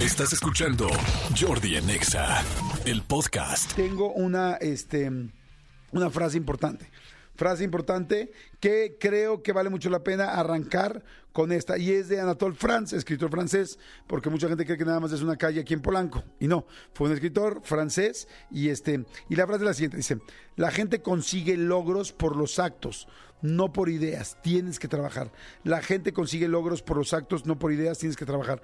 Estás escuchando Jordi en Exa, el podcast. Tengo una, este, una frase importante. Frase importante que creo que vale mucho la pena arrancar con esta. Y es de Anatole France, escritor francés, porque mucha gente cree que nada más es una calle aquí en Polanco. Y no, fue un escritor francés. Y, este, y la frase es la siguiente: dice, la gente consigue logros por los actos, no por ideas. Tienes que trabajar. La gente consigue logros por los actos, no por ideas. Tienes que trabajar.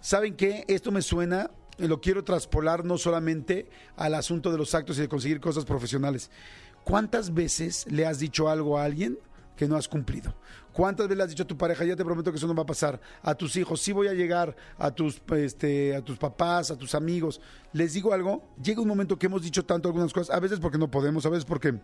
¿Saben qué? Esto me suena lo quiero traspolar no solamente al asunto de los actos y de conseguir cosas profesionales. ¿Cuántas veces le has dicho algo a alguien que no has cumplido? ¿Cuántas veces le has dicho a tu pareja, ya te prometo que eso no va a pasar? A tus hijos, sí voy a llegar, a tus, este, a tus papás, a tus amigos. Les digo algo, llega un momento que hemos dicho tanto algunas cosas, a veces porque no podemos, a veces porque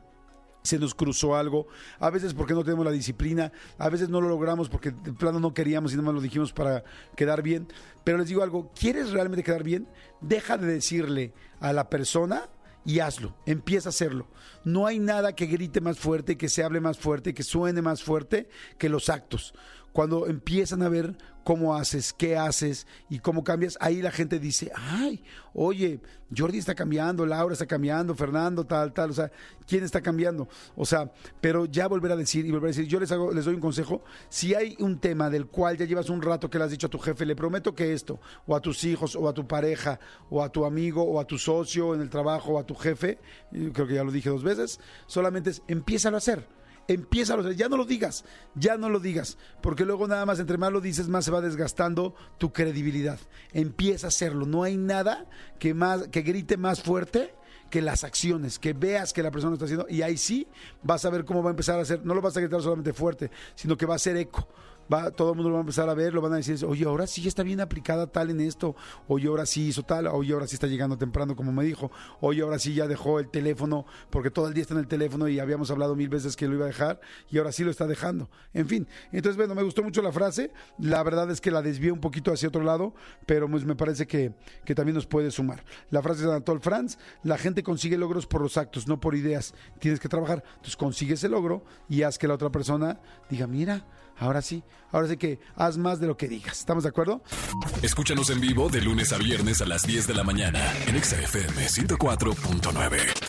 se nos cruzó algo, a veces porque no tenemos la disciplina, a veces no lo logramos porque de plano no queríamos y nada más lo dijimos para quedar bien. Pero les digo algo, ¿quieres realmente quedar bien? Deja de decirle a la persona y hazlo, empieza a hacerlo. No hay nada que grite más fuerte, que se hable más fuerte, que suene más fuerte que los actos. Cuando empiezan a ver cómo haces, qué haces y cómo cambias, ahí la gente dice, ay, oye, Jordi está cambiando, Laura está cambiando, Fernando, tal, tal, o sea, ¿quién está cambiando? O sea, pero ya volver a decir y volver a decir, yo les, hago, les doy un consejo, si hay un tema del cual ya llevas un rato que le has dicho a tu jefe, le prometo que esto, o a tus hijos, o a tu pareja, o a tu amigo, o a tu socio en el trabajo, o a tu jefe, creo que ya lo dije dos veces, solamente es, empieza a hacer empieza a ya no lo digas, ya no lo digas, porque luego nada más entre más lo dices, más se va desgastando tu credibilidad. Empieza a hacerlo, no hay nada que más que grite más fuerte que las acciones, que veas que la persona lo está haciendo y ahí sí vas a ver cómo va a empezar a hacer, no lo vas a gritar solamente fuerte, sino que va a ser eco va, todo el mundo lo va a empezar a ver, lo van a decir, oye, ahora sí está bien aplicada tal en esto, oye, ahora sí hizo tal, oye, ahora sí está llegando temprano como me dijo, oye, ahora sí ya dejó el teléfono, porque todo el día está en el teléfono y habíamos hablado mil veces que lo iba a dejar y ahora sí lo está dejando. En fin, entonces, bueno, me gustó mucho la frase, la verdad es que la desvié un poquito hacia otro lado, pero pues me parece que, que también nos puede sumar. La frase de Anatole Franz, la gente consigue logros por los actos, no por ideas. Tienes que trabajar. Entonces consigue ese logro y haz que la otra persona diga, mira, Ahora sí, ahora sí que haz más de lo que digas. ¿Estamos de acuerdo? Escúchanos en vivo de lunes a viernes a las 10 de la mañana en XFM 104.9.